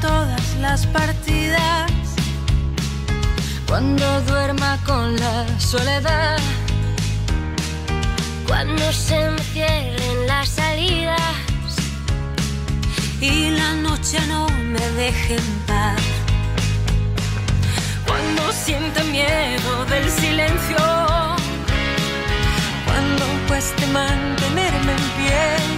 Todas las partidas, cuando duerma con la soledad, cuando se me cierren las salidas. Y la noche no me deje en paz. Cuando sienta miedo del silencio, cuando cueste mantenerme en pie,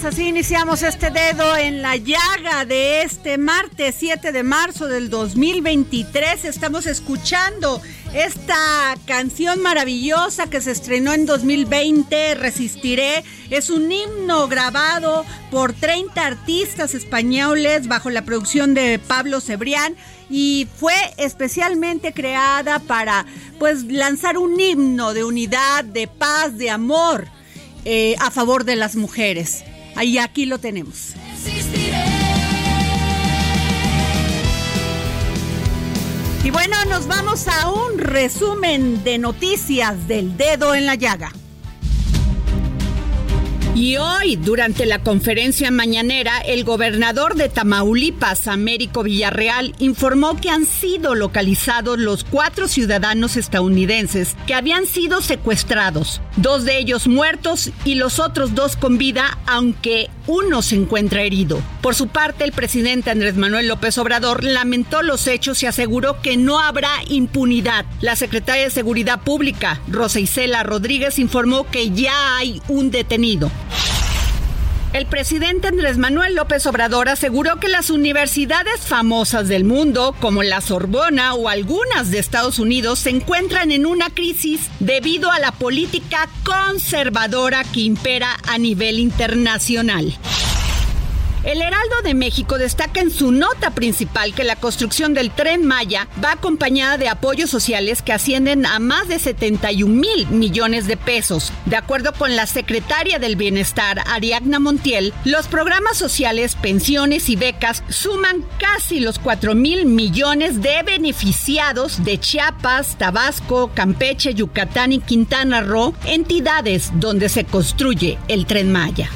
tardes, así iniciamos este dedo en la llaga de este martes 7 de marzo del 2023. Estamos escuchando esta canción maravillosa que se estrenó en 2020, Resistiré. Es un himno grabado por 30 artistas españoles bajo la producción de Pablo Cebrián y fue especialmente creada para pues lanzar un himno de unidad, de paz, de amor eh, a favor de las mujeres. Ahí aquí lo tenemos. Y bueno, nos vamos a un resumen de noticias del dedo en la llaga. Y hoy, durante la conferencia mañanera, el gobernador de Tamaulipas, Américo Villarreal, informó que han sido localizados los cuatro ciudadanos estadounidenses que habían sido secuestrados, dos de ellos muertos y los otros dos con vida, aunque uno se encuentra herido. Por su parte, el presidente Andrés Manuel López Obrador lamentó los hechos y aseguró que no habrá impunidad. La secretaria de Seguridad Pública, Rosa Isela Rodríguez, informó que ya hay un detenido. El presidente Andrés Manuel López Obrador aseguró que las universidades famosas del mundo, como la Sorbona o algunas de Estados Unidos, se encuentran en una crisis debido a la política conservadora que impera a nivel internacional. El Heraldo de México destaca en su nota principal que la construcción del tren Maya va acompañada de apoyos sociales que ascienden a más de 71 mil millones de pesos. De acuerdo con la secretaria del Bienestar, Ariadna Montiel, los programas sociales, pensiones y becas suman casi los 4 mil millones de beneficiados de Chiapas, Tabasco, Campeche, Yucatán y Quintana Roo, entidades donde se construye el tren Maya.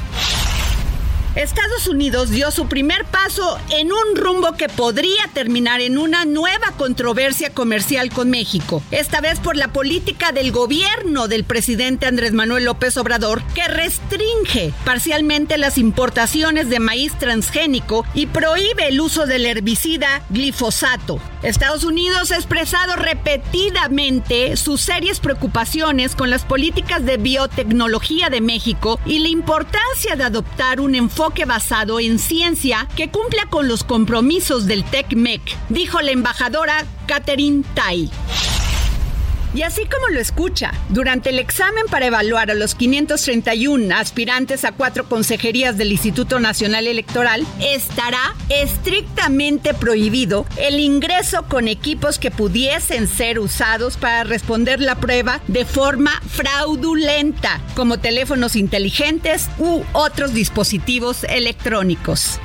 Estados Unidos dio su primer paso en un rumbo que podría terminar en una nueva controversia comercial con México, esta vez por la política del gobierno del presidente Andrés Manuel López Obrador que restringe parcialmente las importaciones de maíz transgénico y prohíbe el uso del herbicida glifosato. Estados Unidos ha expresado repetidamente sus serias preocupaciones con las políticas de biotecnología de México y la importancia de adoptar un enfoque basado en ciencia que cumpla con los compromisos del TECMEC, dijo la embajadora Catherine Tai. Y así como lo escucha, durante el examen para evaluar a los 531 aspirantes a cuatro consejerías del Instituto Nacional Electoral, estará estrictamente prohibido el ingreso con equipos que pudiesen ser usados para responder la prueba de forma fraudulenta, como teléfonos inteligentes u otros dispositivos electrónicos.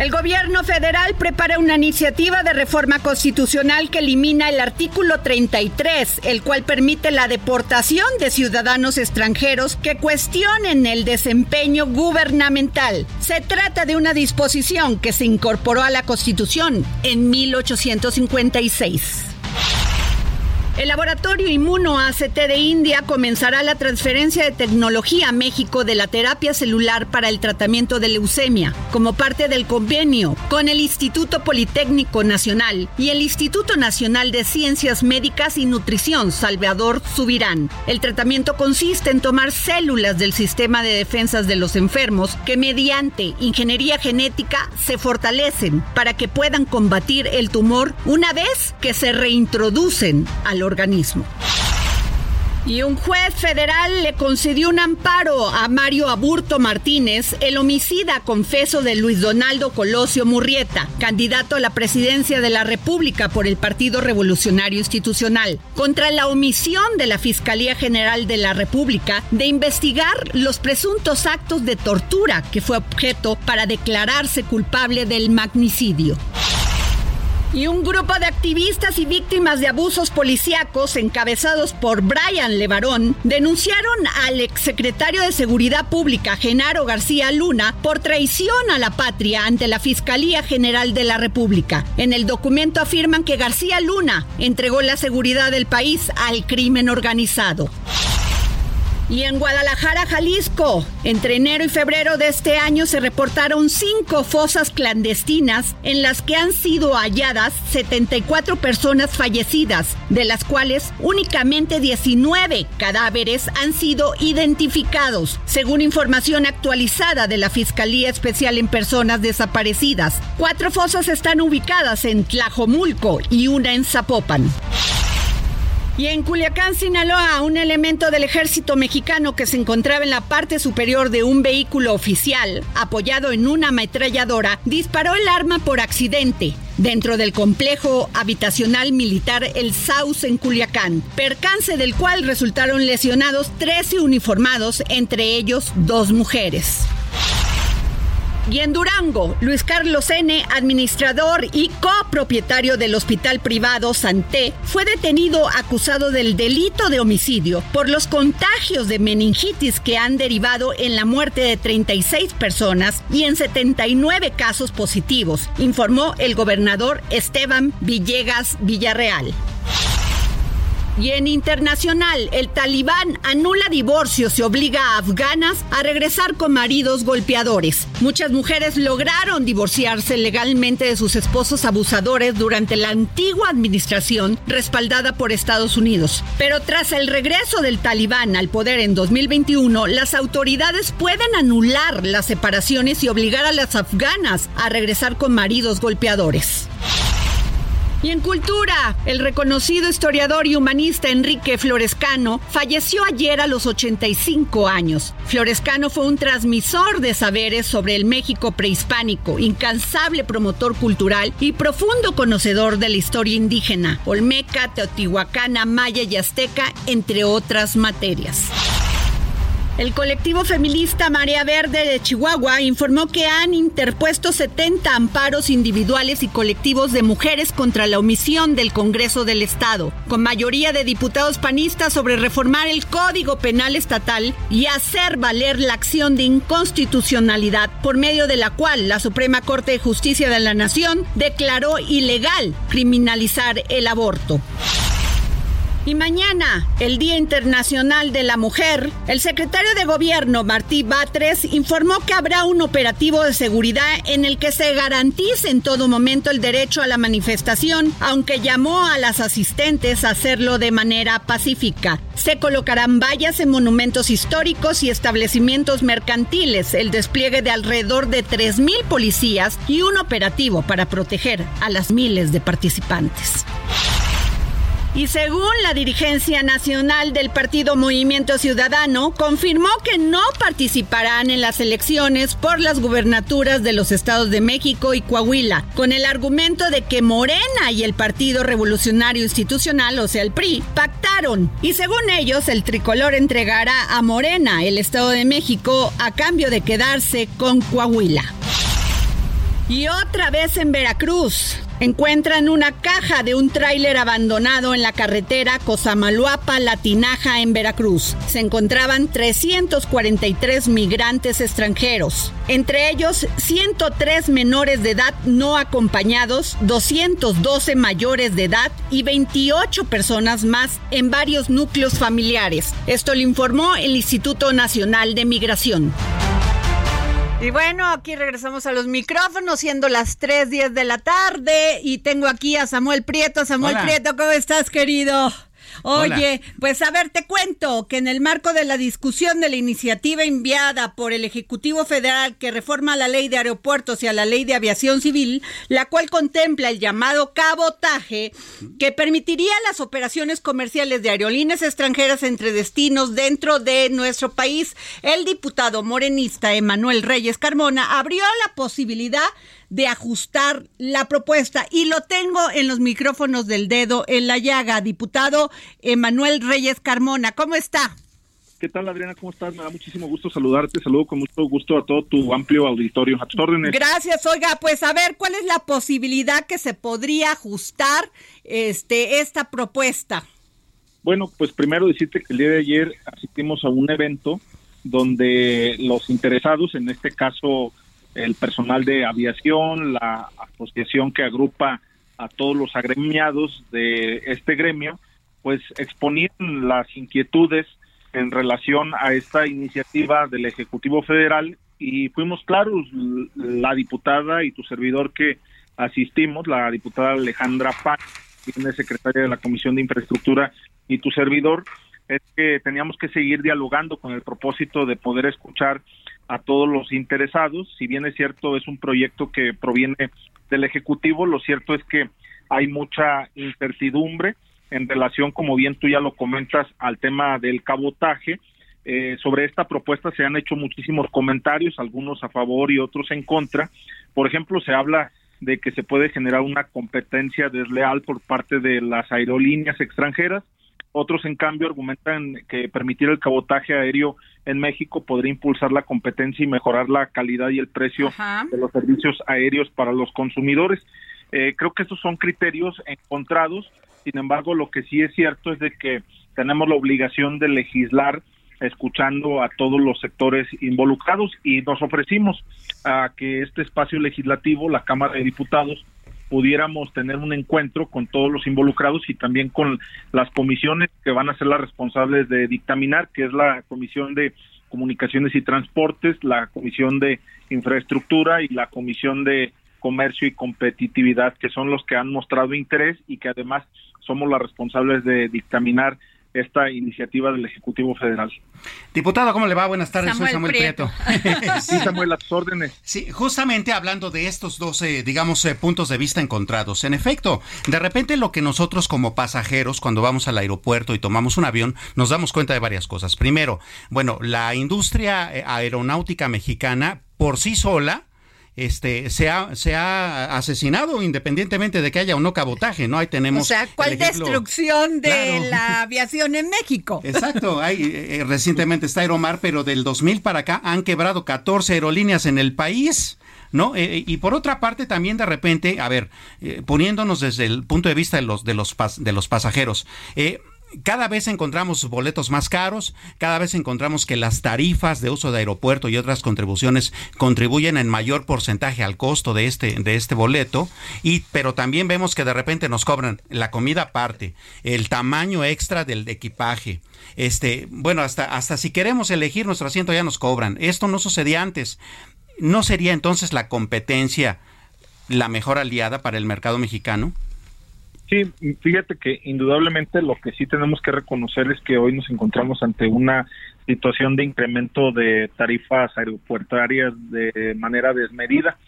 El gobierno federal prepara una iniciativa de reforma constitucional que elimina el artículo 33, el cual permite la deportación de ciudadanos extranjeros que cuestionen el desempeño gubernamental. Se trata de una disposición que se incorporó a la Constitución en 1856. El laboratorio Inmuno ACT de India comenzará la transferencia de tecnología a México de la terapia celular para el tratamiento de leucemia, como parte del convenio con el Instituto Politécnico Nacional y el Instituto Nacional de Ciencias Médicas y Nutrición Salvador Subirán. El tratamiento consiste en tomar células del sistema de defensas de los enfermos que mediante ingeniería genética se fortalecen para que puedan combatir el tumor una vez que se reintroducen al organismo. Y un juez federal le concedió un amparo a Mario Aburto Martínez, el homicida confeso de Luis Donaldo Colosio Murrieta, candidato a la presidencia de la República por el Partido Revolucionario Institucional, contra la omisión de la Fiscalía General de la República de investigar los presuntos actos de tortura que fue objeto para declararse culpable del magnicidio. Y un grupo de activistas y víctimas de abusos policíacos encabezados por Brian Levarón denunciaron al exsecretario de Seguridad Pública, Genaro García Luna, por traición a la patria ante la Fiscalía General de la República. En el documento afirman que García Luna entregó la seguridad del país al crimen organizado. Y en Guadalajara, Jalisco, entre enero y febrero de este año se reportaron cinco fosas clandestinas en las que han sido halladas 74 personas fallecidas, de las cuales únicamente 19 cadáveres han sido identificados, según información actualizada de la Fiscalía Especial en Personas Desaparecidas. Cuatro fosas están ubicadas en Tlajomulco y una en Zapopan. Y en Culiacán, Sinaloa, un elemento del ejército mexicano que se encontraba en la parte superior de un vehículo oficial, apoyado en una ametralladora, disparó el arma por accidente dentro del complejo habitacional militar El Saus en Culiacán, percance del cual resultaron lesionados 13 uniformados, entre ellos dos mujeres. Y en Durango, Luis Carlos N., administrador y copropietario del hospital privado Santé, fue detenido acusado del delito de homicidio por los contagios de meningitis que han derivado en la muerte de 36 personas y en 79 casos positivos, informó el gobernador Esteban Villegas Villarreal. Y en internacional, el talibán anula divorcios y obliga a afganas a regresar con maridos golpeadores. Muchas mujeres lograron divorciarse legalmente de sus esposos abusadores durante la antigua administración respaldada por Estados Unidos. Pero tras el regreso del talibán al poder en 2021, las autoridades pueden anular las separaciones y obligar a las afganas a regresar con maridos golpeadores. Y en cultura, el reconocido historiador y humanista Enrique Florescano falleció ayer a los 85 años. Florescano fue un transmisor de saberes sobre el México prehispánico, incansable promotor cultural y profundo conocedor de la historia indígena, olmeca, teotihuacana, maya y azteca, entre otras materias. El colectivo feminista Marea Verde de Chihuahua informó que han interpuesto 70 amparos individuales y colectivos de mujeres contra la omisión del Congreso del Estado, con mayoría de diputados panistas sobre reformar el Código Penal Estatal y hacer valer la acción de inconstitucionalidad por medio de la cual la Suprema Corte de Justicia de la Nación declaró ilegal criminalizar el aborto. Y mañana, el Día Internacional de la Mujer, el secretario de Gobierno, Martí Batres, informó que habrá un operativo de seguridad en el que se garantice en todo momento el derecho a la manifestación, aunque llamó a las asistentes a hacerlo de manera pacífica. Se colocarán vallas en monumentos históricos y establecimientos mercantiles, el despliegue de alrededor de 3.000 policías y un operativo para proteger a las miles de participantes. Y según la dirigencia nacional del Partido Movimiento Ciudadano, confirmó que no participarán en las elecciones por las gubernaturas de los estados de México y Coahuila, con el argumento de que Morena y el Partido Revolucionario Institucional, o sea, el PRI, pactaron. Y según ellos, el tricolor entregará a Morena el Estado de México a cambio de quedarse con Coahuila. Y otra vez en Veracruz. Encuentran una caja de un tráiler abandonado en la carretera Cozamaluapa-La Tinaja en Veracruz. Se encontraban 343 migrantes extranjeros, entre ellos 103 menores de edad no acompañados, 212 mayores de edad y 28 personas más en varios núcleos familiares. Esto lo informó el Instituto Nacional de Migración. Y bueno, aquí regresamos a los micrófonos, siendo las 3.10 de la tarde, y tengo aquí a Samuel Prieto. Samuel Prieto, ¿cómo estás, querido? Oye, pues a ver, te cuento que en el marco de la discusión de la iniciativa enviada por el Ejecutivo Federal que reforma la ley de aeropuertos y a la ley de aviación civil, la cual contempla el llamado cabotaje, que permitiría las operaciones comerciales de aerolíneas extranjeras entre destinos dentro de nuestro país, el diputado morenista Emanuel Reyes Carmona abrió la posibilidad de ajustar la propuesta y lo tengo en los micrófonos del dedo en la llaga. Diputado Emanuel Reyes Carmona, ¿cómo está? ¿Qué tal, Adriana? ¿Cómo estás? Me da muchísimo gusto saludarte. Saludo con mucho gusto a todo tu amplio auditorio. A tus órdenes. Gracias. Oiga, pues a ver, ¿cuál es la posibilidad que se podría ajustar este esta propuesta? Bueno, pues primero decirte que el día de ayer asistimos a un evento donde los interesados, en este caso el personal de aviación, la asociación que agrupa a todos los agremiados de este gremio, pues exponían las inquietudes en relación a esta iniciativa del Ejecutivo Federal y fuimos claros, la diputada y tu servidor que asistimos, la diputada Alejandra Paz, quien es secretaria de la Comisión de Infraestructura, y tu servidor, es que teníamos que seguir dialogando con el propósito de poder escuchar a todos los interesados. Si bien es cierto, es un proyecto que proviene del Ejecutivo, lo cierto es que hay mucha incertidumbre en relación, como bien tú ya lo comentas, al tema del cabotaje. Eh, sobre esta propuesta se han hecho muchísimos comentarios, algunos a favor y otros en contra. Por ejemplo, se habla de que se puede generar una competencia desleal por parte de las aerolíneas extranjeras. Otros, en cambio, argumentan que permitir el cabotaje aéreo en México podría impulsar la competencia y mejorar la calidad y el precio de los servicios aéreos para los consumidores. Eh, creo que estos son criterios encontrados. Sin embargo, lo que sí es cierto es de que tenemos la obligación de legislar escuchando a todos los sectores involucrados y nos ofrecimos a que este espacio legislativo, la Cámara de Diputados, pudiéramos tener un encuentro con todos los involucrados y también con las comisiones que van a ser las responsables de dictaminar, que es la Comisión de Comunicaciones y Transportes, la Comisión de Infraestructura y la Comisión de Comercio y Competitividad, que son los que han mostrado interés y que además somos las responsables de dictaminar esta iniciativa del Ejecutivo Federal. Diputado, ¿cómo le va? Buenas tardes, soy Samuel Prieto. sí, Samuel, a tus órdenes. Sí, justamente hablando de estos dos, digamos, eh, puntos de vista encontrados. En efecto, de repente lo que nosotros como pasajeros, cuando vamos al aeropuerto y tomamos un avión, nos damos cuenta de varias cosas. Primero, bueno, la industria eh, aeronáutica mexicana por sí sola, este, se ha, se ha asesinado independientemente de que haya o no cabotaje, ¿no? Ahí tenemos. O sea, ¿cuál destrucción de la aviación en México? Exacto, hay, eh, eh, recientemente está Aeromar, pero del 2000 para acá han quebrado 14 aerolíneas en el país. ¿no? Eh, y por otra parte también de repente, a ver, poniéndonos desde el punto de vista de los de los de los pasajeros, eh, cada vez encontramos boletos más caros, cada vez encontramos que las tarifas de uso de aeropuerto y otras contribuciones contribuyen en mayor porcentaje al costo de este de este boleto y pero también vemos que de repente nos cobran la comida aparte, el tamaño extra del equipaje. Este, bueno, hasta hasta si queremos elegir nuestro asiento ya nos cobran. Esto no sucedía antes. ¿No sería entonces la competencia la mejor aliada para el mercado mexicano? Sí, fíjate que indudablemente lo que sí tenemos que reconocer es que hoy nos encontramos ante una situación de incremento de tarifas aeropuertarias de manera desmedida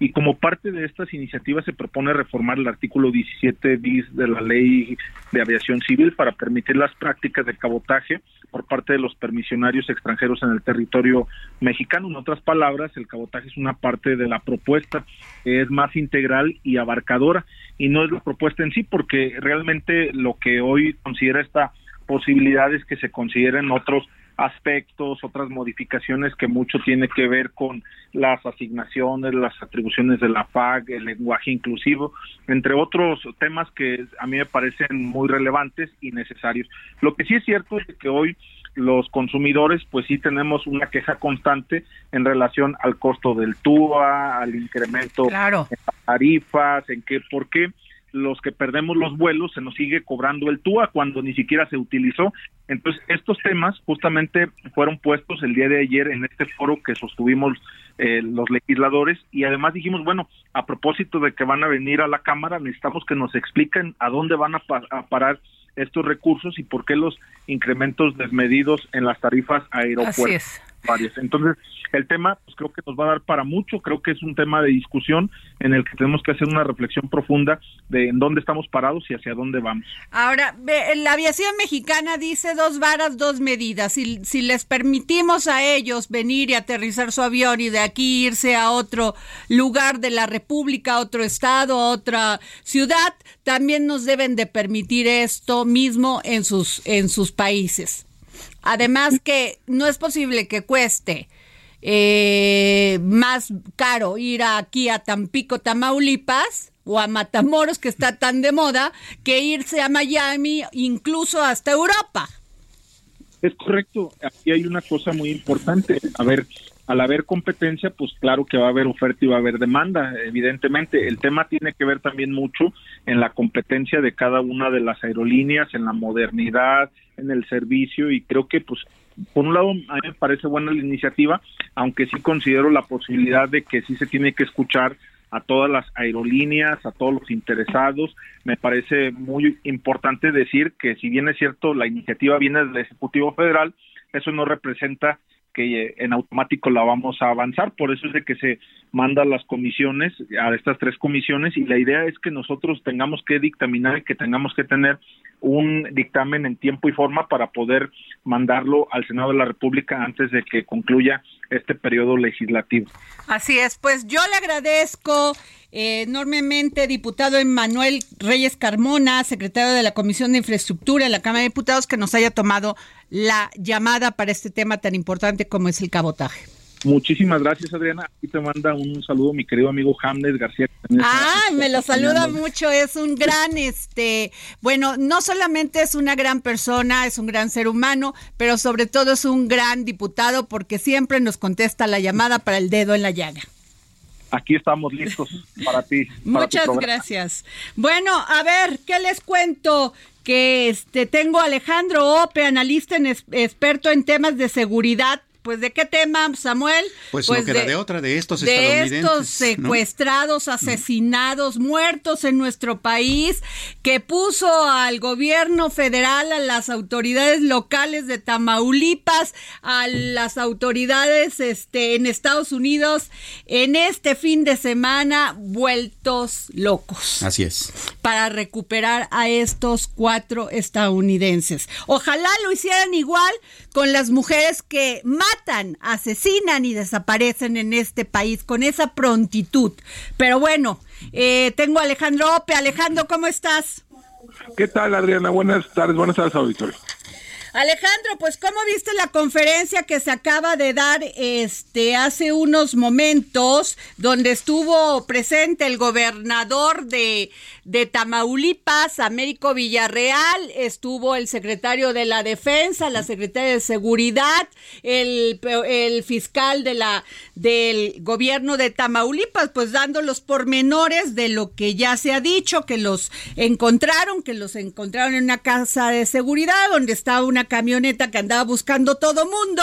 y como parte de estas iniciativas se propone reformar el artículo 17 bis de la Ley de Aviación Civil para permitir las prácticas de cabotaje por parte de los permisionarios extranjeros en el territorio mexicano. En otras palabras, el cabotaje es una parte de la propuesta, es más integral y abarcadora y no es la propuesta en sí porque realmente lo que hoy considera esta posibilidad es que se consideren otros aspectos, otras modificaciones que mucho tiene que ver con las asignaciones, las atribuciones de la FAG, el lenguaje inclusivo, entre otros temas que a mí me parecen muy relevantes y necesarios. Lo que sí es cierto es que hoy los consumidores pues sí tenemos una queja constante en relación al costo del TUA, al incremento en las tarifas, en qué, por qué los que perdemos los vuelos se nos sigue cobrando el TUA cuando ni siquiera se utilizó. Entonces, estos temas justamente fueron puestos el día de ayer en este foro que sostuvimos eh, los legisladores y además dijimos, bueno, a propósito de que van a venir a la Cámara, necesitamos que nos expliquen a dónde van a, a parar estos recursos y por qué los incrementos desmedidos en las tarifas aeropuertos. Varios. Entonces, el tema pues creo que nos va a dar para mucho, creo que es un tema de discusión en el que tenemos que hacer una reflexión profunda de en dónde estamos parados y hacia dónde vamos. Ahora, la aviación mexicana dice dos varas, dos medidas. Si, si les permitimos a ellos venir y aterrizar su avión y de aquí irse a otro lugar de la República, otro estado, otra ciudad, también nos deben de permitir esto mismo en sus, en sus países. Además que no es posible que cueste eh, más caro ir aquí a Tampico, Tamaulipas o a Matamoros, que está tan de moda, que irse a Miami, incluso hasta Europa. Es correcto, aquí hay una cosa muy importante. A ver, al haber competencia, pues claro que va a haber oferta y va a haber demanda, evidentemente. El tema tiene que ver también mucho en la competencia de cada una de las aerolíneas, en la modernidad, en el servicio y creo que pues por un lado, a mí me parece buena la iniciativa, aunque sí considero la posibilidad de que sí se tiene que escuchar a todas las aerolíneas, a todos los interesados. Me parece muy importante decir que si bien es cierto la iniciativa viene del Ejecutivo Federal, eso no representa que eh, en automático la vamos a avanzar, por eso es de que se manda las comisiones, a estas tres comisiones, y la idea es que nosotros tengamos que dictaminar y que tengamos que tener un dictamen en tiempo y forma para poder mandarlo al Senado de la República antes de que concluya este periodo legislativo. Así es, pues yo le agradezco eh, enormemente, diputado Emmanuel Reyes Carmona, secretario de la Comisión de Infraestructura de la Cámara de Diputados, que nos haya tomado la llamada para este tema tan importante como es el cabotaje. Muchísimas gracias, Adriana. Aquí te manda un saludo mi querido amigo Hamlet García. Ah, me lo saluda mucho. Es un gran, este, bueno, no solamente es una gran persona, es un gran ser humano, pero sobre todo es un gran diputado porque siempre nos contesta la llamada para el dedo en la llaga. Aquí estamos listos para ti. Muchas gracias. Bueno, a ver, ¿qué les cuento? Que este tengo a Alejandro Ope, analista en, experto en temas de seguridad pues de qué tema, Samuel? Pues, pues no de, de otra, de estos de estos secuestrados, asesinados, muertos en nuestro país, que puso al gobierno federal, a las autoridades locales de Tamaulipas, a las autoridades este, en Estados Unidos, en este fin de semana vueltos locos. Así es. Para recuperar a estos cuatro estadounidenses. Ojalá lo hicieran igual con las mujeres que matan, asesinan y desaparecen en este país con esa prontitud. Pero bueno, eh, tengo a Alejandro Ope. Alejandro, ¿cómo estás? ¿Qué tal, Adriana? Buenas tardes, buenas tardes, auditorio. Alejandro, pues ¿cómo viste la conferencia que se acaba de dar este hace unos momentos donde estuvo presente el gobernador de, de Tamaulipas, Américo Villarreal, estuvo el secretario de la Defensa, la secretaria de Seguridad, el, el fiscal de la del gobierno de Tamaulipas, pues dando los pormenores de lo que ya se ha dicho, que los encontraron, que los encontraron en una casa de seguridad donde estaba una camioneta que andaba buscando todo mundo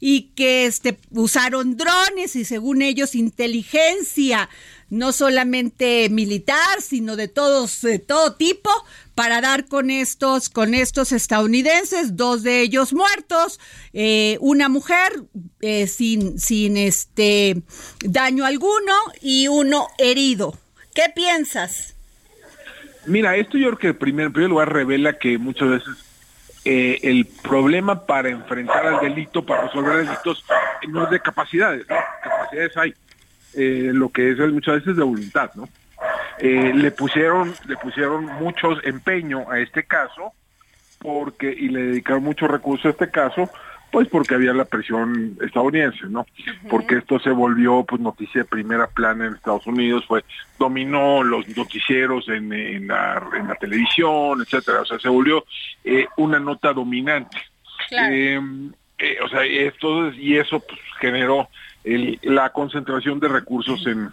y que este, usaron drones y según ellos inteligencia no solamente militar, sino de todos, de todo tipo, para dar con estos, con estos estadounidenses, dos de ellos muertos, eh, una mujer eh, sin, sin este daño alguno y uno herido. ¿Qué piensas? Mira, esto yo creo que en primer, primer lugar revela que muchas veces eh, el problema para enfrentar al delito, para resolver delitos, no es de capacidades. Capacidades hay. lo que es muchas veces de voluntad, ¿no? Eh, le pusieron le pusieron mucho empeño a este caso porque y le dedicaron mucho recursos a este caso pues porque había la presión estadounidense, ¿no? Porque esto se volvió pues noticia de primera plana en Estados Unidos, fue dominó los noticieros en, en, la, en la televisión, etcétera, o sea, se volvió eh, una nota dominante. Em, eh, o sea, esto y eso pues, generó el, la concentración de recursos en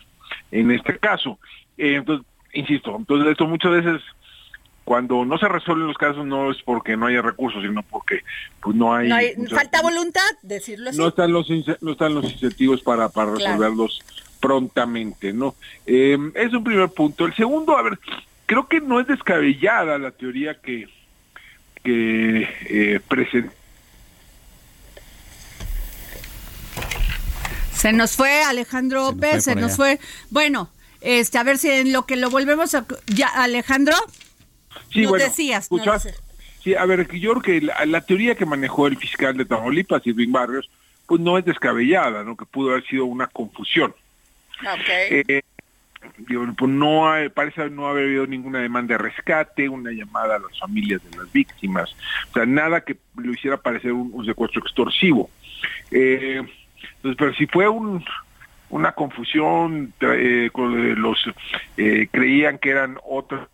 en este caso. Eh, entonces, insisto, entonces esto muchas veces cuando no se resuelven los casos no es porque no haya recursos, sino porque pues no hay, falta voluntad, decirlo así. No están los no están los incentivos para para resolverlos prontamente, ¿no? Eh, es un primer punto. El segundo, a ver, creo que no es descabellada la teoría que que eh, presenta Se nos fue Alejandro López, se nos fue. Bueno, este, a ver si en lo que lo volvemos a... Ya, Alejandro, sí, bueno, decías. sí, a ver, yo creo que la, teoría que manejó el fiscal de Tamaulipas, Irving Barrios, pues no es descabellada, ¿no? Que pudo haber sido una confusión. Okay. Eh, pues no parece no haber habido ninguna demanda de rescate, una llamada a las familias de las víctimas, o sea, nada que lo hiciera parecer un, secuestro extorsivo. Eh, entonces, pero si fue un, una confusión, eh, los eh, creían que eran otros.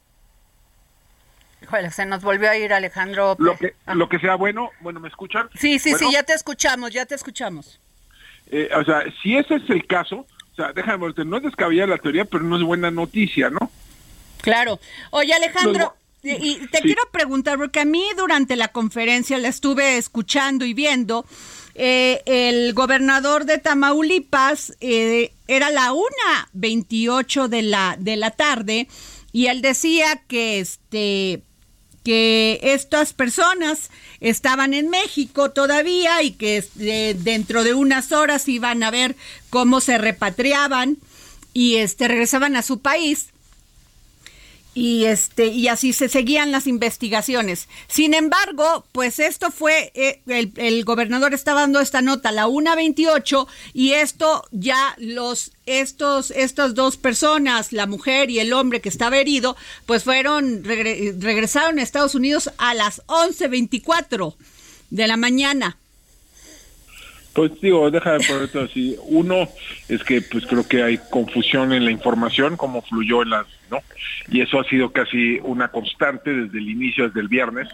Híjole, se nos volvió a ir Alejandro. Lo que, lo que sea bueno, bueno, ¿me escuchan? Sí, sí, sí, ya te escuchamos, ya te escuchamos. Eh, o sea, si ese es el caso, o sea, déjame no es descabellada la teoría, pero no es buena noticia, ¿no? Claro. Oye, Alejandro, y te quiero preguntar, porque a mí durante la conferencia la estuve escuchando y viendo, eh, el gobernador de Tamaulipas eh, era la una veintiocho de la, de la tarde y él decía que este que estas personas estaban en México todavía y que este, dentro de unas horas iban a ver cómo se repatriaban y este regresaban a su país y este y así se seguían las investigaciones. Sin embargo, pues esto fue eh, el, gobernador estaba dando esta nota la 1.28 y esto ya los estos estas dos personas, la mujer y el hombre que estaba herido, pues fueron regresaron a Estados Unidos a las 11.24 de la mañana. Pues digo, déjame esto así. Uno es que pues creo que hay confusión en la información, como fluyó en las, ¿no? Y eso ha sido casi una constante desde el inicio, desde el viernes.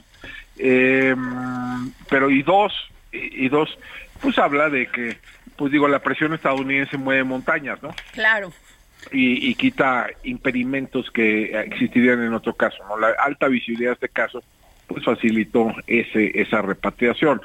Eh, pero y dos, y, dos, pues habla de que, pues digo, la presión estadounidense mueve montañas, ¿no? Claro. Y, y quita impedimentos que existirían en otro caso, ¿no? La alta visibilidad de este caso, pues facilitó ese esa repatriación.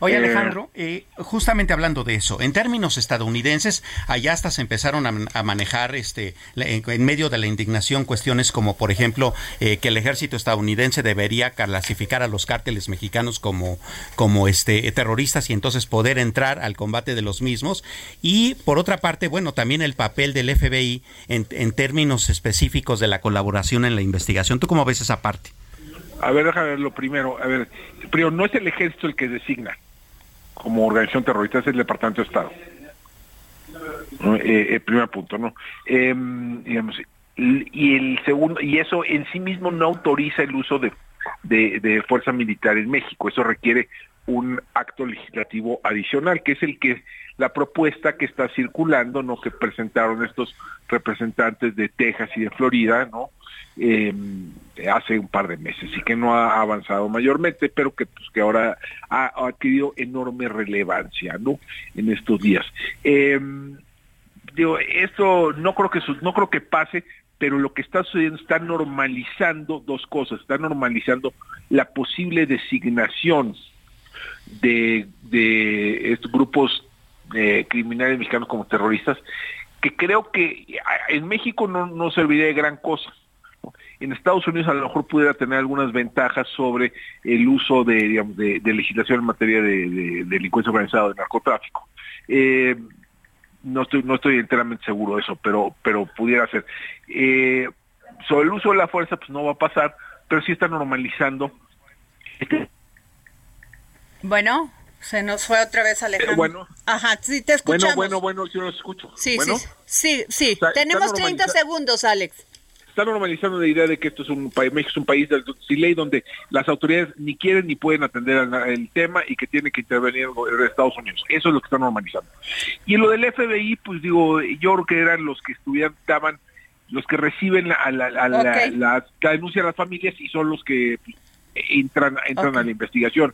Oye, eh, Alejandro, eh, justamente hablando de eso, en términos estadounidenses, allá hasta se empezaron a, manejar, este, en, medio de la indignación, cuestiones como, por ejemplo, eh, que el ejército estadounidense debería clasificar a los cárteles mexicanos como, como este, terroristas y entonces poder entrar al combate de los mismos. Y por otra parte, bueno, también el papel del FBI en, en términos específicos de la colaboración en la investigación. ¿Tú cómo ves esa parte? A ver, déjame ver lo primero. A ver, primero, no es el ejército el que designa como organización terrorista, es el Departamento de Estado. Eh, el primer punto, ¿no? Em, digamos, y el segundo, y eso en sí mismo no autoriza el uso de, de fuerza militar en México. Eso requiere un acto legislativo adicional, que es el que la propuesta que está circulando, ¿no? Que presentaron estos representantes de Texas y de Florida, ¿no? Eh, hace un par de meses y que no ha avanzado mayormente, pero que pues que ahora ha, adquirido enorme relevancia, ¿no? En estos días. Eh, digo, esto no creo que no creo que pase, pero lo que está sucediendo está normalizando dos cosas, está normalizando la posible designación de, de estos grupos criminales mexicanos como terroristas que creo que en México no, no serviría de gran cosa. En Estados Unidos a lo mejor pudiera tener algunas ventajas sobre el uso de, digamos, de, legislación en materia de, delincuencia organizada, de narcotráfico. Eh, no estoy no estoy enteramente seguro de eso, pero pero pudiera ser. Eh, sobre el uso de la fuerza, pues no va a pasar, pero sí está normalizando. Bueno, se nos fue otra vez Alejandro. bueno. Ajá, sí, te escuchamos. Bueno, bueno, bueno, yo lo escucho. Sí, bueno. sí, sí, sí. Tenemos 30 segundos, Alex. Está normalizando la idea de que esto es un país, México es un país de ley donde las autoridades ni quieren ni pueden atender el tema y que tiene que intervenir el Estados Unidos. Eso es lo que está normalizando. Y lo del FBI, pues digo, yo creo que eran los que estuvieran, daban, los que reciben la, la, denuncia a las familias y son los que pues, entran, entran a la investigación.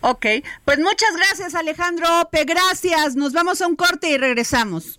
Ok, pues muchas gracias Alejandro Ope, gracias. Nos vamos a un corte y regresamos.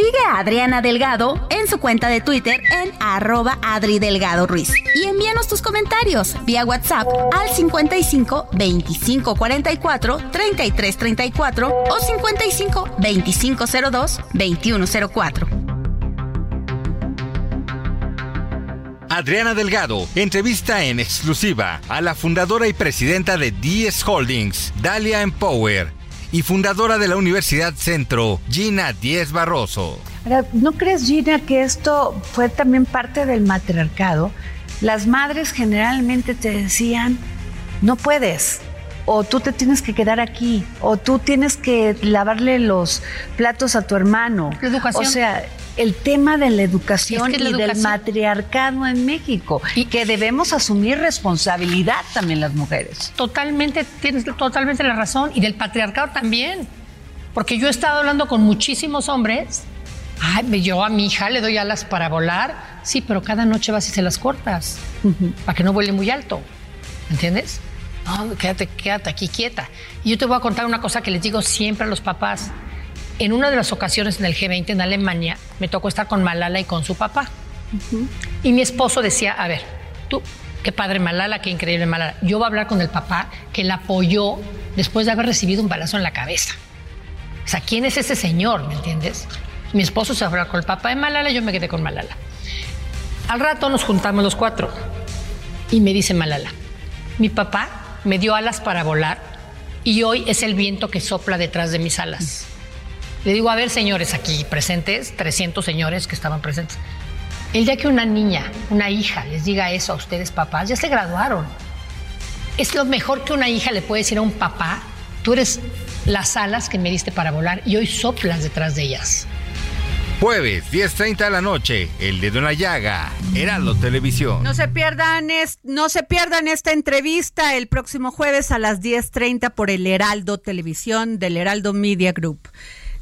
Sigue a Adriana Delgado en su cuenta de Twitter en arroba Adri Delgado Ruiz. Y envíanos tus comentarios vía WhatsApp al 55 25 44 33 34 o 55 25 02 21 04. Adriana Delgado entrevista en exclusiva a la fundadora y presidenta de DS Holdings, Dalia Empower y fundadora de la Universidad Centro, Gina Díez Barroso. ¿No crees, Gina, que esto fue también parte del matriarcado? Las madres generalmente te decían, no puedes, o tú te tienes que quedar aquí, o tú tienes que lavarle los platos a tu hermano. educación. O sea, el tema de la educación y del matriarcado en México y que debemos asumir responsabilidad también las mujeres. Totalmente, tienes totalmente la razón y del patriarcado también. Porque yo he estado hablando con muchísimos hombres. Ay, yo a mi hija le doy alas para volar. Sí, pero cada noche vas y se las cortas para que no vuele muy alto. ¿Entiendes? No, quédate, quédate aquí quieta. Y yo te voy a contar una cosa que les digo siempre a los papás en una de las ocasiones en el G20 en Alemania, me tocó estar con Malala y con su papá. Y mi esposo decía, a ver, tú, qué padre Malala, qué increíble Malala. Yo voy a hablar con el papá que la apoyó después de haber recibido un balazo en la cabeza. O sea, ¿quién es ese señor? ¿Me entiendes? Mi esposo se fue con el papá de Malala, yo me quedé con Malala. Al rato nos juntamos los cuatro y me dice Malala, mi papá me dio alas para volar y hoy es el viento que sopla detrás de mis alas. Le digo, a ver, señores aquí presentes, 300 señores que estaban presentes. El día que una niña, una hija, les diga eso a ustedes, papás, ya se graduaron. Es lo mejor que una hija le puede decir a un papá, tú eres las alas que me diste para volar y hoy soplas detrás de ellas. Jueves, 10.30 de la noche, El Dedo en la Llaga, Heraldo Televisión. No se pierdan, no se pierdan esta entrevista el próximo jueves a las 10.30 por el Heraldo Televisión del Heraldo Media Group.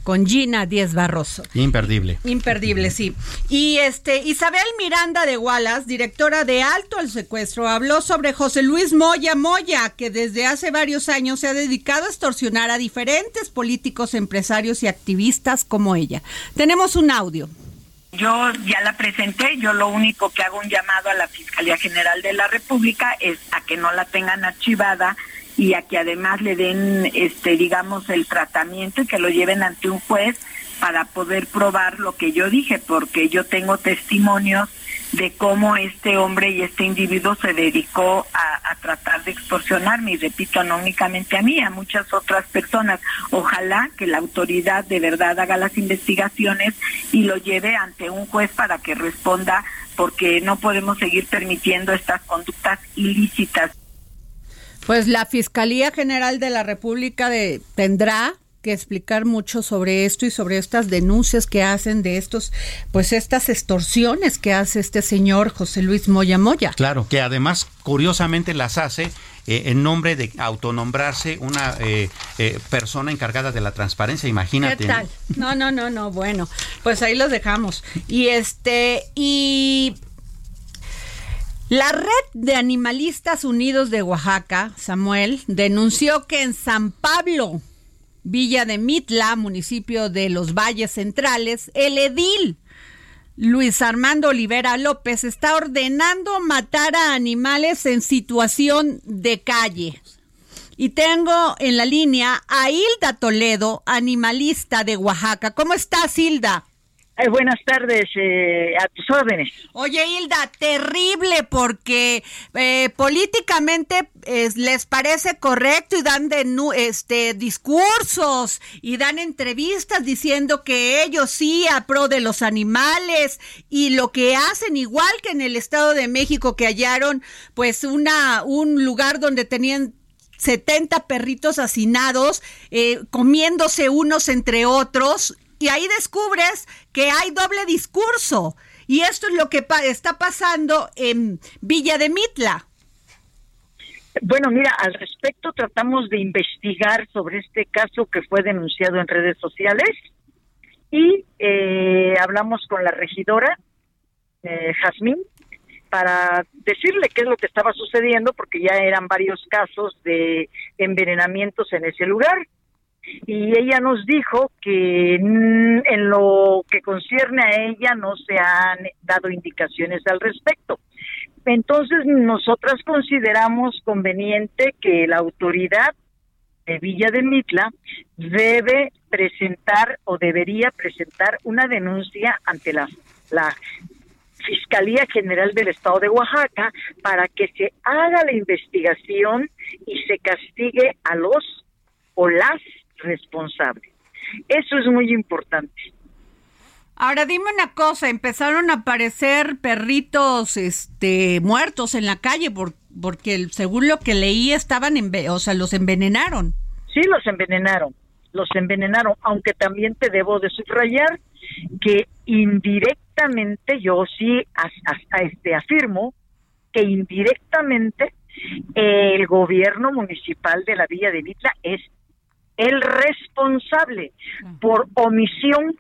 Con Gina Díez Barroso. Imperdible. Imperdible, sí. Y este Isabel Miranda de Wallace, directora de Alto al Secuestro, habló sobre José Luis Moya Moya, que desde hace varios años se ha dedicado a extorsionar a diferentes políticos, empresarios y activistas como ella. Tenemos un audio. Yo ya la presenté, yo lo único que hago un llamado a la Fiscalía General de la República es a que no la tengan archivada y a que además le den, este, digamos, el tratamiento y que lo lleven ante un juez para poder probar lo que yo dije, porque yo tengo testimonios de cómo este hombre y este individuo se dedicó a, a, tratar de extorsionarme, y repito, no únicamente a mí, a muchas otras personas. Ojalá que la autoridad de verdad haga las investigaciones y lo lleve ante un juez para que responda, porque no podemos seguir permitiendo estas conductas ilícitas. Pues la Fiscalía General de la República de, tendrá que explicar mucho sobre esto y sobre estas denuncias que hacen de estos, pues estas extorsiones que hace este señor José Luis Moya Moya. Claro, que además curiosamente las hace eh, en nombre de autonombrarse una eh, eh, persona encargada de la transparencia, imagínate. ¿Qué tal? No, no, no, no, bueno, pues ahí los dejamos. Y este, y la red de animalistas unidos de Oaxaca, Samuel, denunció que en San Pablo, Villa de Mitla, municipio de los Valles Centrales, el edil Luis Armando Olivera López está ordenando matar a animales en situación de calle. Y tengo en la línea a Hilda Toledo, animalista de Oaxaca. ¿Cómo estás, Hilda? Eh, buenas tardes, eh, a tus órdenes. Oye, Hilda, terrible porque eh, políticamente les parece correcto y dan de, este, discursos y dan entrevistas diciendo que ellos sí a pro de los animales y lo que hacen igual que en el Estado de México que hallaron pues una un lugar donde tenían 70 perritos hacinados, comiéndose unos entre otros y ahí descubres que hay doble discurso. Y esto es lo que está pasando en Villa de Mitla. Bueno, mira, al respecto tratamos de investigar sobre este caso que fue denunciado en redes sociales y eh, hablamos con la regidora, eh, Jazmín, para decirle qué es lo que estaba sucediendo, porque ya eran varios casos de envenenamientos en ese lugar y ella nos dijo que en lo que concierne a ella no se han dado indicaciones al respecto. Entonces, nosotras consideramos conveniente que la autoridad de Villa de Mitla debe presentar o debería presentar una denuncia ante la, la Fiscalía General del Estado de Oaxaca para que se haga la investigación y se castigue a los o las responsable. Eso es muy importante. Ahora dime una cosa, empezaron a aparecer perritos este muertos en la calle por, porque según lo que leí estaban en, o sea, los envenenaron. Sí, los envenenaron. Los envenenaron, aunque también te debo de subrayar que indirectamente yo sí este afirmo que indirectamente el gobierno municipal de la Villa de Vitla es el responsable por omisión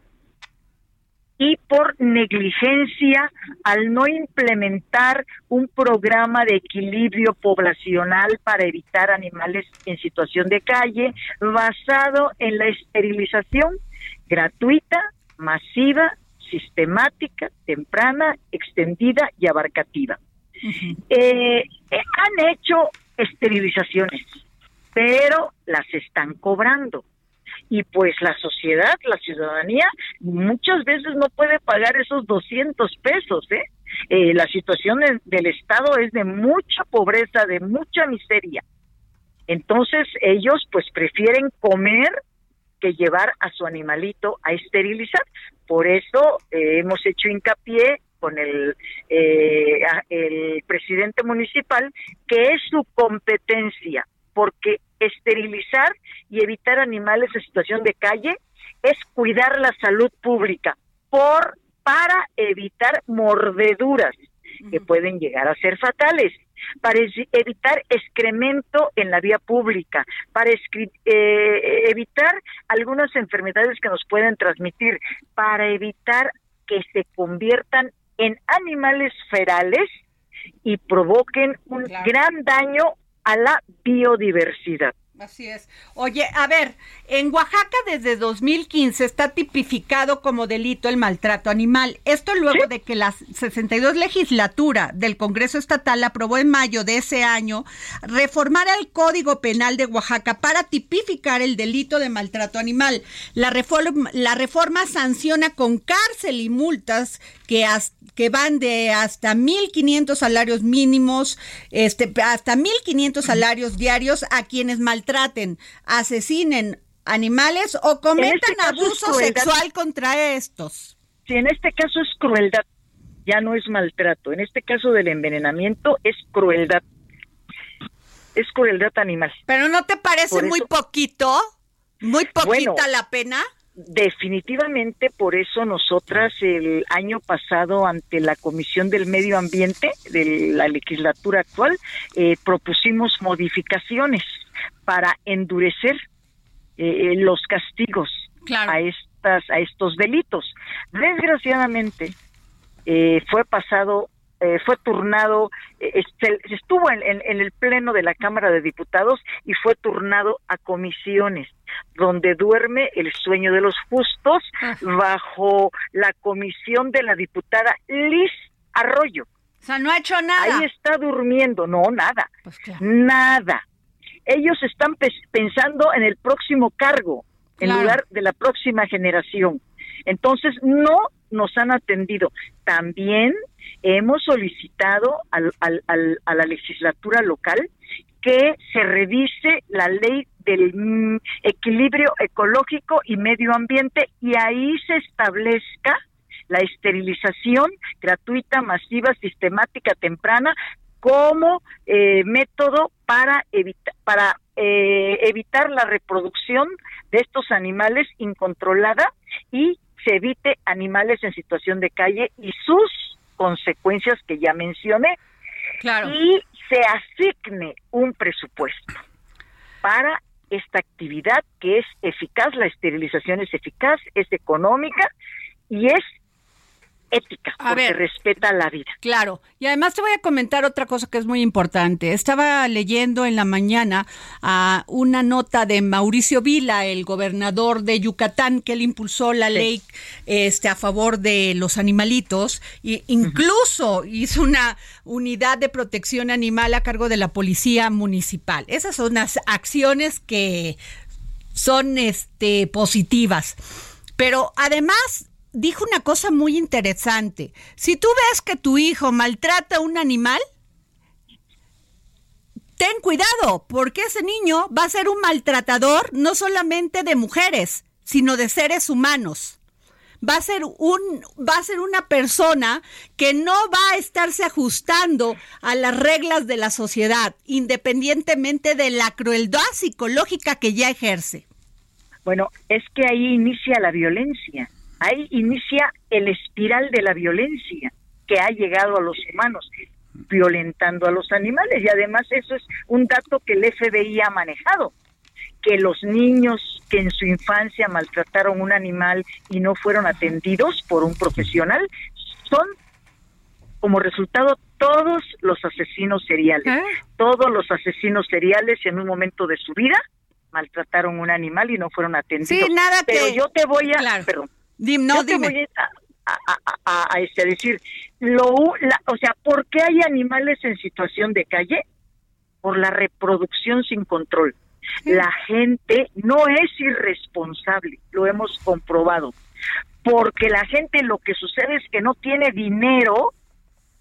y por negligencia al no implementar un programa de equilibrio poblacional para evitar animales en situación de calle basado en la esterilización gratuita, masiva, sistemática, temprana, extendida y abarcativa. Eh, eh, han hecho esterilizaciones pero las están cobrando. Y pues la sociedad, la ciudadanía, muchas veces no puede pagar esos 200 pesos, ¿eh? eh la situación del Estado es de mucha pobreza, de mucha miseria. Entonces ellos pues prefieren comer que llevar a su animalito a esterilizar. Por eso eh, hemos hecho hincapié con el, eh, el presidente municipal que es su competencia, porque esterilizar y evitar animales en situación de calle es cuidar la salud pública por para evitar mordeduras que pueden llegar a ser fatales. para evitar excremento en la vía pública, para eh, evitar algunas enfermedades que nos pueden transmitir, para evitar que se conviertan en animales ferales y provoquen un gran daño a la biodiversidad. Así es. Oye, a ver, en Oaxaca desde 2015 está tipificado como delito el maltrato animal. Esto luego de que la 62 legislatura del Congreso Estatal aprobó en mayo de ese año reformar el Código Penal de Oaxaca para tipificar el delito de maltrato animal. La reforma, la reforma sanciona con cárcel y multas que, que van de hasta 1.500 salarios mínimos, este, hasta 1.500 salarios diarios a quienes maltraten, asesinen animales o cometan este abuso sexual contra estos. Si en este caso es crueldad, ya no es maltrato. En este caso del envenenamiento es crueldad. Es crueldad animal. Pero ¿no te parece muy poquito? ¿Muy poquita la pena? Definitivamente, por eso nosotras el año pasado ante la Comisión del Medio Ambiente de la legislatura actual eh, propusimos modificaciones para endurecer eh, los castigos a estas a estos delitos. Desgraciadamente eh, fue pasado eh, fue turnado, eh, estuvo en, el pleno de la Cámara de Diputados y fue turnado a comisiones, donde duerme el sueño de los justos ah. bajo la comisión de la diputada Liz Arroyo. O sea, no ha hecho nada. Ahí está durmiendo, no, nada, pues nada. Ellos están pensando en el próximo cargo, en lugar de la próxima generación. Entonces, no nos han atendido. También hemos solicitado al, a la legislatura local que se revise la ley del mm, equilibrio ecológico y medio ambiente y ahí se establezca la esterilización gratuita, masiva, sistemática, temprana como eh, método para, evitar para eh, evitar la reproducción de estos animales incontrolada y se evite animales en situación de calle y sus consecuencias que ya mencioné. Y se asigne un presupuesto para esta actividad que es eficaz, la esterilización es eficaz, es económica y es ética, porque respeta la vida. Claro, y además te voy a comentar otra cosa que es muy importante. Estaba leyendo en la mañana a una nota de Mauricio Vila, el gobernador de Yucatán, que él impulsó la ley este a favor de los animalitos e incluso hizo una unidad de protección animal a cargo de la policía municipal. Esas son las acciones que son este positivas. Pero además dijo una cosa muy interesante. Si tú ves que tu hijo maltrata a un animal, ten cuidado, porque ese niño va a ser un maltratador no solamente de mujeres, sino de seres humanos. Va a ser un va a ser una persona que no va a estarse ajustando a las reglas de la sociedad, independientemente de la crueldad psicológica que ya ejerce. Bueno, es que ahí inicia la violencia Ahí inicia el espiral de la violencia que ha llegado a los humanos, violentando a los animales. Y además eso es un dato que el FBI ha manejado, que los niños que en su infancia maltrataron un animal y no fueron atendidos por un profesional son como resultado todos los asesinos seriales. Ah. Todos los asesinos seriales en un momento de su vida maltrataron un animal y no fueron atendidos. Sí, nada Pero yo te voy a... Perdón, no, Yo voy a, a, este, decir, lo, o sea, ¿por qué hay animales en situación de calle? Por la reproducción sin control. La gente no es irresponsable, lo hemos comprobado, porque la gente lo que sucede es que no tiene dinero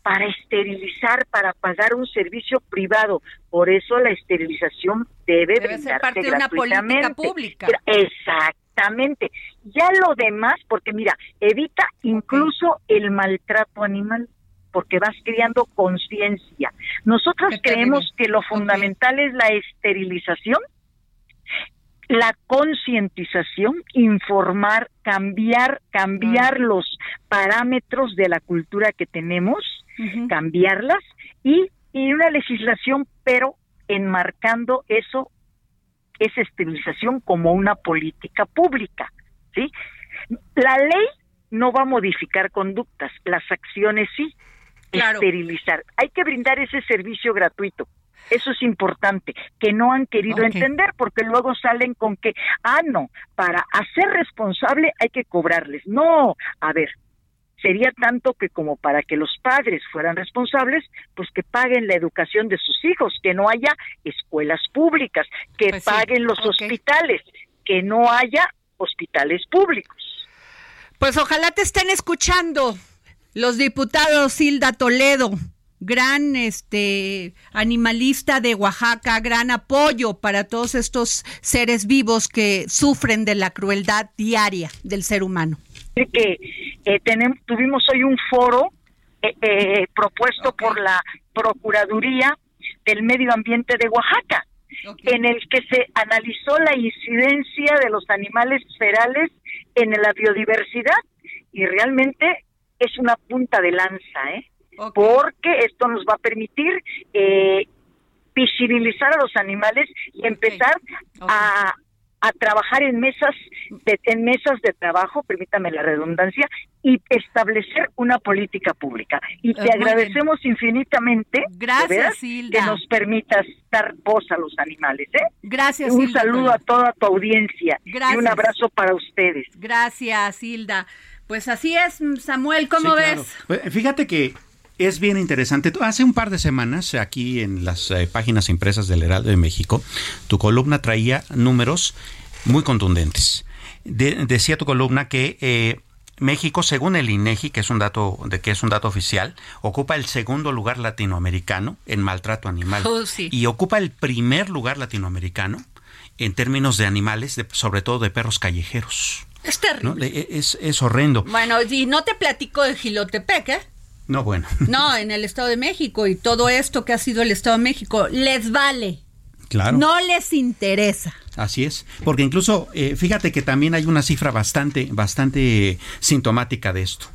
para esterilizar, para pagar un servicio privado. Por eso la esterilización debe, debe ser parte de una política pública. Exacto Exactamente. Ya lo demás, porque mira, evita incluso el maltrato animal, porque vas creando conciencia. Nosotros creemos que lo fundamental es la esterilización, la concientización, informar, cambiar, cambiar los parámetros de la cultura que tenemos, cambiarlas y y una legislación, pero enmarcando eso, esa esterilización como una política pública, ¿sí? La ley no va a modificar conductas, las acciones sí. Esterilizar. Hay que brindar ese servicio gratuito. Eso es importante, que no han querido entender porque luego salen con que, ah, no, para hacer responsable hay que cobrarles. No, a ver, sería tanto que como para que los padres fueran responsables, pues que paguen la educación de sus hijos, que no haya escuelas públicas, que Pues sí, paguen los hospitales, que no haya hospitales públicos. Pues ojalá te estén escuchando los diputados Hilda Toledo, gran este animalista de Oaxaca, gran apoyo para todos estos seres vivos que sufren de la crueldad diaria del ser humano. Que eh, tenem- tuvimos hoy un foro eh, eh, propuesto por la Procuraduría del Medio Ambiente de Oaxaca, en el que se analizó la incidencia de los animales ferales en la biodiversidad y realmente es una punta de lanza, ¿eh? Porque esto nos va a permitir eh, visibilizar a los animales y empezar a, a trabajar en mesas de, en mesas de trabajo, permítame la redundancia, y establecer una política pública. Y te Eh, bien. agradecemos infinitamente Gracias, veras, Hilda. que nos permitas dar voz a los animales. ¿eh? Gracias, Un Hilda saludo Toledo. a toda tu audiencia y un abrazo para ustedes. Gracias, Hilda. Pues así es, Samuel, ¿cómo Sí, ves? claro. Pues, Fíjate que es bien interesante. Hace un par de semanas, aquí en las eh, páginas impresas del Heraldo de México, tu columna traía números muy contundentes. De- decía tu columna que eh, México, según el INEGI, que es un dato de que es un dato oficial, ocupa el segundo lugar latinoamericano en maltrato animal Oh, sí. y ocupa el primer lugar latinoamericano en términos de animales, de- sobre todo de perros callejeros. Es terrible. De- Es, es horrendo. Bueno, y no te platico de Gilotepec, ¿eh? No, bueno. No, en el Estado de México y todo esto que ha sido el Estado de México, les vale. Claro. No les interesa. Así es, porque incluso eh, fíjate que también hay una cifra bastante, bastante sintomática de esto.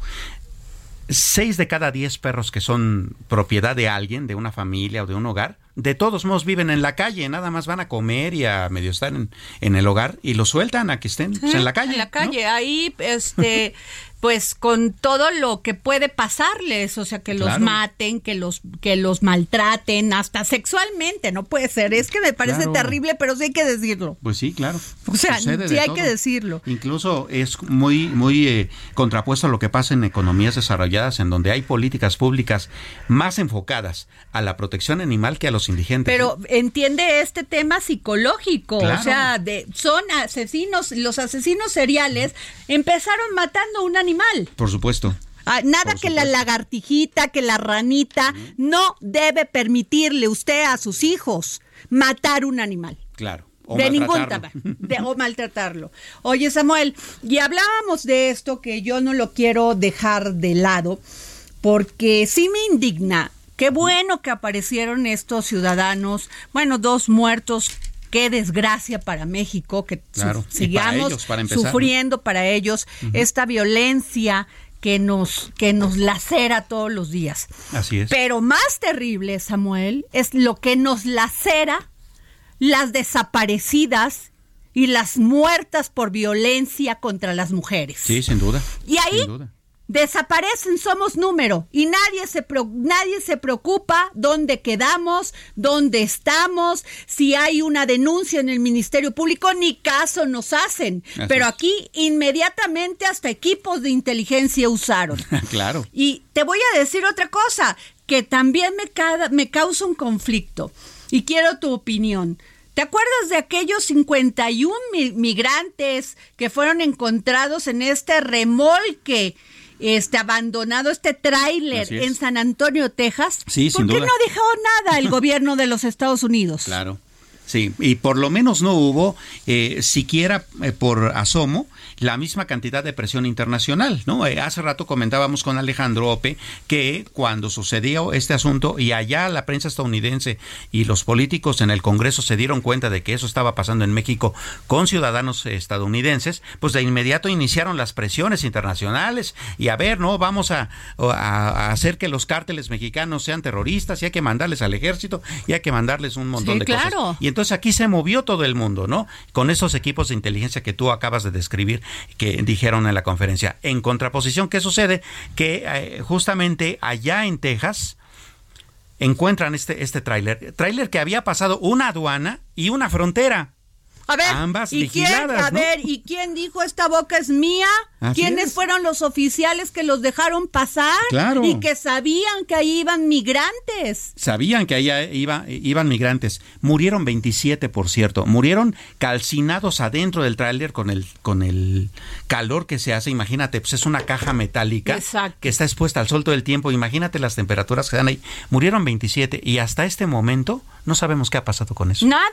Seis de cada diez perros que son propiedad de alguien, de una familia o de un hogar, de todos modos viven en la calle, nada más van a comer y a medio estar en, en el hogar y los sueltan a que estén pues, en la calle. En la ¿no? calle, ahí, este, pues con todo lo que puede pasarles, o sea, que los maten, que los, que los maltraten, hasta sexualmente, no puede ser. Es que me parece Claro. terrible, pero sí hay que decirlo. Pues sí, claro. O sea, Sucede sí hay todo. que decirlo. Incluso es muy, muy eh, contrapuesto a lo que pasa en economías desarrolladas, en donde hay políticas públicas más enfocadas a la protección animal que a los indigentes. Pero entiende este tema psicológico, Claro. o sea, de, son asesinos, los asesinos seriales empezaron matando a un animal. Por supuesto. Ah, nada que la lagartijita, que la ranita, no debe permitirle usted a sus hijos matar un animal. Claro. O de ningún tamaño. O maltratarlo. Oye, Samuel, y hablábamos de esto que yo no lo quiero dejar de lado, porque sí me indigna. Qué bueno que aparecieron estos ciudadanos, bueno, dos muertos. Qué desgracia para México que Claro, para sigamos ellos, para empezar, ¿no? sufriendo para ellos esta violencia que nos que nos lacera todos los días. Así es. Pero más terrible, Samuel, es lo que nos lacera las desaparecidas y las muertas por violencia contra las mujeres. Sí, sin duda. Y ahí Sin duda. Desaparecen, somos número y nadie se pro- nadie se preocupa dónde quedamos, dónde estamos, si hay una denuncia en el Ministerio Público ni caso nos hacen. Así Pero aquí inmediatamente hasta equipos de inteligencia usaron. claro. Y te voy a decir otra cosa que también me, ca- me causa un conflicto y quiero tu opinión. ¿Te acuerdas de aquellos 51 mi- migrantes que fueron encontrados en este remolque este abandonado, este tráiler es. en San Antonio, Texas? Sí, ¿Por sin qué duda. no dejó nada el gobierno de los Estados Unidos? Claro. Sí, y por lo menos no hubo, eh, siquiera eh, por asomo, la misma cantidad de presión internacional, ¿no? Eh, hace rato comentábamos con Alejandro Ope que cuando sucedió este asunto y allá la prensa estadounidense y los políticos en el Congreso se dieron cuenta de que eso estaba pasando en México con ciudadanos estadounidenses, pues de inmediato iniciaron las presiones internacionales y a ver, ¿no? Vamos a, hacer que los cárteles mexicanos sean terroristas y hay que mandarles al ejército y hay que mandarles un montón de cosas. Y entonces aquí se movió todo el mundo, ¿no? Con esos equipos de inteligencia que tú acabas de describir que dijeron en la conferencia. En contraposición, ¿qué sucede? Que eh, justamente allá en Texas encuentran este, este tráiler, tráiler que había pasado una aduana y una frontera. A ver, ambas ¿y quién, a ver, ¿y quién dijo esta boca es mía? ¿Quiénes fueron los oficiales que los dejaron pasar? Claro. Y que sabían que ahí iban migrantes. Sabían que ahí iba, iban migrantes. Murieron 27, por cierto. Murieron calcinados adentro del tráiler con el, con el calor que se hace. Imagínate, pues es una caja metálica que está expuesta al sol todo el tiempo. Imagínate las temperaturas que dan ahí. Murieron 27 y hasta este momento no sabemos qué ha pasado con eso. Nada.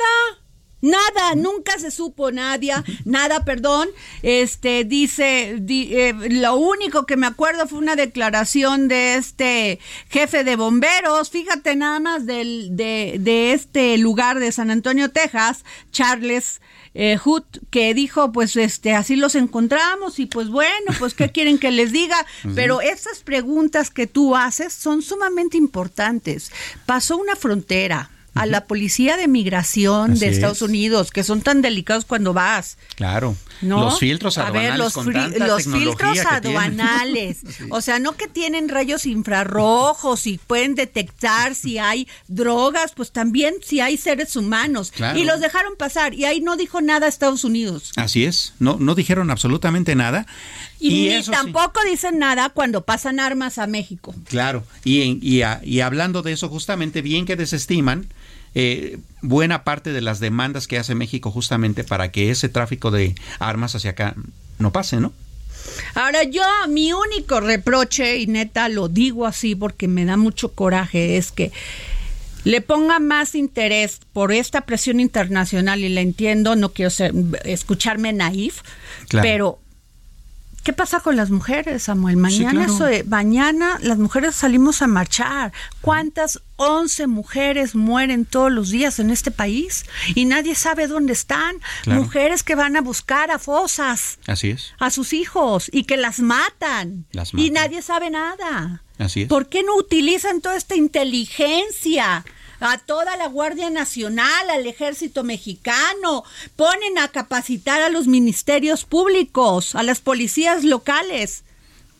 Nada, nunca se supo Nadia, nada, perdón. Este dice, eh, lo único que me acuerdo fue una declaración de este jefe de bomberos, fíjate nada más del, de, de este lugar de San Antonio, Texas, Charles eh, Hood, que dijo, pues este, así los encontramos y pues bueno, pues qué quieren que les diga. Pero esas preguntas que tú haces son sumamente importantes. Pasó una frontera a la policía de migración de Estados Unidos, que son tan delicados cuando vas. Claro. Los filtros aduanales. A ver, los, los filtros aduanales. O sea, no que tienen rayos infrarrojos y pueden detectar si hay drogas, pues también si hay seres humanos. Y los dejaron pasar. Y ahí no dijo nada Estados Unidos. Así es. No, no dijeron absolutamente nada. Y, tampoco dicen nada cuando pasan armas a México. Claro. Y, y, y hablando de eso, justamente bien que desestiman eh, buena parte de las demandas que hace México justamente para que ese tráfico de armas hacia acá no pase, ¿no? Ahora yo, mi único reproche, y neta lo digo así porque me da mucho coraje, es que le ponga más interés por esta presión internacional y la entiendo, no quiero ser, escucharme naif, pero ¿Qué pasa con las mujeres, Samuel? Mañana, mañana las mujeres salimos a marchar. ¿Cuántas 11 mujeres mueren todos los días en este país? Y nadie sabe dónde están. Mujeres que van a buscar a fosas. Así es. A sus hijos y que las matan. Las matan. Y nadie sabe nada. Así es. ¿Por qué no utilizan toda esta inteligencia? A toda la Guardia Nacional, al Ejército Mexicano, ponen a capacitar a los ministerios públicos, a las policías locales.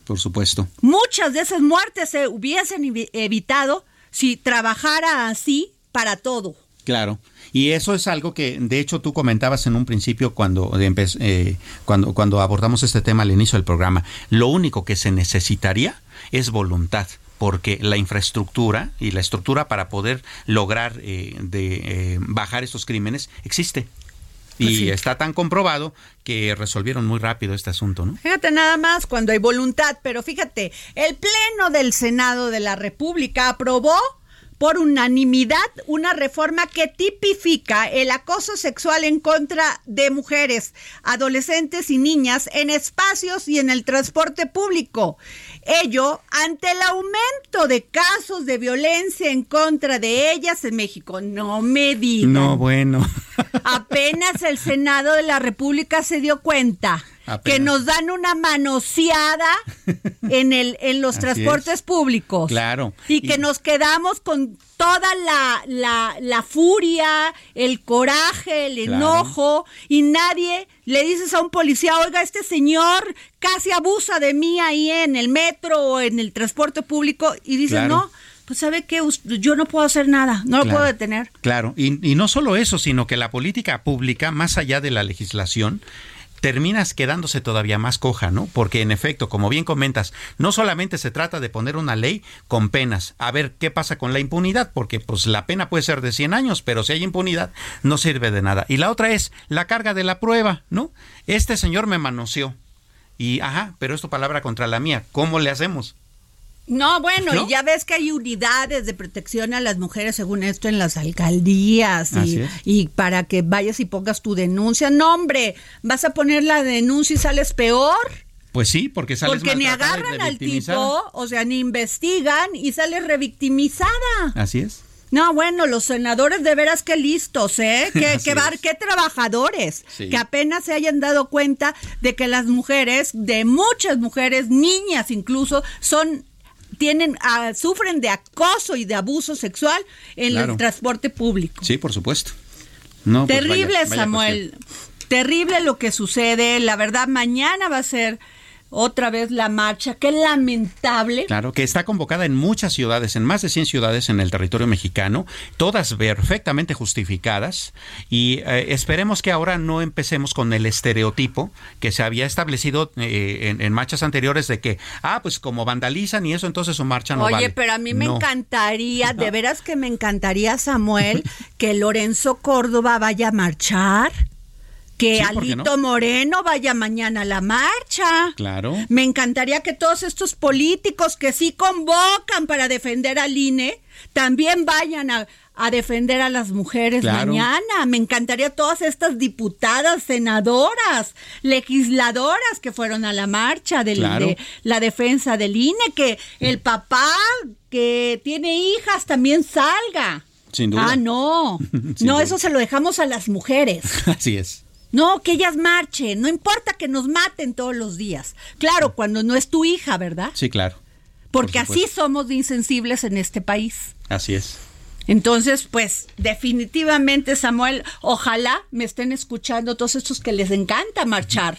Por supuesto. Muchas de esas muertes se hubiesen evitado si trabajara así para todo. Claro. Y eso es algo que, de hecho, tú comentabas en un principio cuando, eh, cuando, cuando abordamos este tema al inicio del programa. Lo único que se necesitaría es voluntad porque la infraestructura y la estructura para poder lograr eh, de, eh, bajar estos crímenes existe. Y pues está tan comprobado que resolvieron muy rápido este asunto, ¿no? Fíjate nada más cuando hay voluntad, pero fíjate, el Pleno del Senado de la República aprobó por unanimidad una reforma que tipifica el acoso sexual en contra de mujeres, adolescentes y niñas en espacios y en el transporte público. Ello ante el aumento de casos de violencia en contra de ellas en México. No me digan. No, bueno. Apenas el Senado de la República se dio cuenta que nos dan una manoseada en el en los transportes públicos. Claro. Y que nos quedamos con toda la, la, furia, el coraje, el enojo, y nadie le dices a un policía, oiga, este señor casi abusa de mí ahí en el metro o en el transporte público, y dice, no, pues sabe que yo no puedo hacer nada, no lo puedo detener. Claro, y, y, no solo eso, sino que la política pública, más allá de la legislación, terminas quedándose todavía más coja, ¿no? Porque en efecto, como bien comentas, no solamente se trata de poner una ley con penas, a ver qué pasa con la impunidad, porque pues la pena puede ser de 100 años, pero si hay impunidad no sirve de nada. Y la otra es la carga de la prueba, ¿no? Este señor me manoseó y, ajá, pero es palabra contra la mía, ¿cómo le hacemos? No, bueno, ¿No? y ya ves que hay unidades de protección a las mujeres, según esto, en las alcaldías y, y para que vayas y pongas tu denuncia. No, hombre, vas a poner la denuncia y sales peor. Pues sí, porque sales Porque ni agarran al tipo, o sea, ni investigan y sales revictimizada. Así es. No, bueno, los senadores de veras que listos, ¿eh? Qué, qué, bar- qué trabajadores. Sí. Que apenas se hayan dado cuenta de que las mujeres, de muchas mujeres, niñas incluso, son tienen ah, sufren de acoso y de abuso sexual en Claro. el transporte público. Sí, por supuesto. No, pues Terrible, vaya- vaya Samuel. Terrible lo que sucede. La verdad, mañana va a ser otra vez la marcha. Qué lamentable. Claro, que está convocada en muchas ciudades, en más de 100 ciudades en el territorio mexicano, todas perfectamente justificadas y eh, esperemos que ahora no empecemos con el estereotipo que se había establecido eh, en, en marchas anteriores de que, ah, pues como vandalizan y eso, entonces su marcha no Oye, vale. pero a mí me No. encantaría, de veras que me encantaría, Samuel, que Lorenzo Córdoba vaya a marchar, que Sí, ¿por qué Alito no? Moreno vaya mañana a la marcha. Claro. Me encantaría que todos estos políticos que sí convocan para defender al INE también vayan a, a defender a las mujeres Claro. mañana. Me encantaría todas estas diputadas, senadoras, legisladoras que fueron a la marcha del, Claro. de la defensa del INE, que el papá que tiene hijas también salga. Sin duda. Ah, no. No, duda. eso se lo dejamos a las mujeres. Así es. No, que ellas marchen, no importa que nos maten todos los días. Claro, cuando no es tu hija, ¿verdad? Sí, claro. Porque por así somos de insensibles en este país. Así es. Entonces, pues definitivamente, Samuel, ojalá me estén escuchando todos estos que les encanta marchar,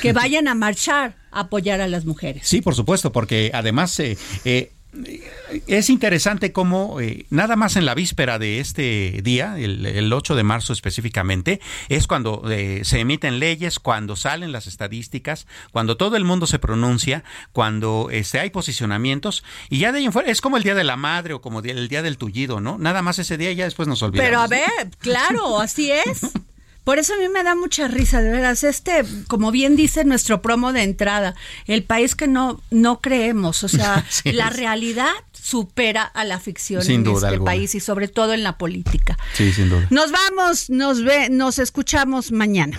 que vayan a marchar a apoyar a las mujeres. Sí, por supuesto, porque además eh, eh, es interesante cómo eh, nada más en la víspera de este día, el, el 8 de marzo específicamente, es cuando eh, se emiten leyes, cuando salen las estadísticas, cuando todo el mundo se pronuncia, cuando este, hay posicionamientos y ya de ahí en fuera es como el día de la madre o como el día del tullido, ¿no? Nada más ese día y ya después nos olvidamos. Pero a ver, claro, así es. Por eso a mí me da mucha risa, de veras. Este, como bien dice nuestro promo de entrada, el país que no, no creemos, o sea, la es. realidad supera a la ficción Sin en duda este alguna. país y sobre todo en la política. Sí, sin duda. Nos vamos, nos ve, nos escuchamos mañana.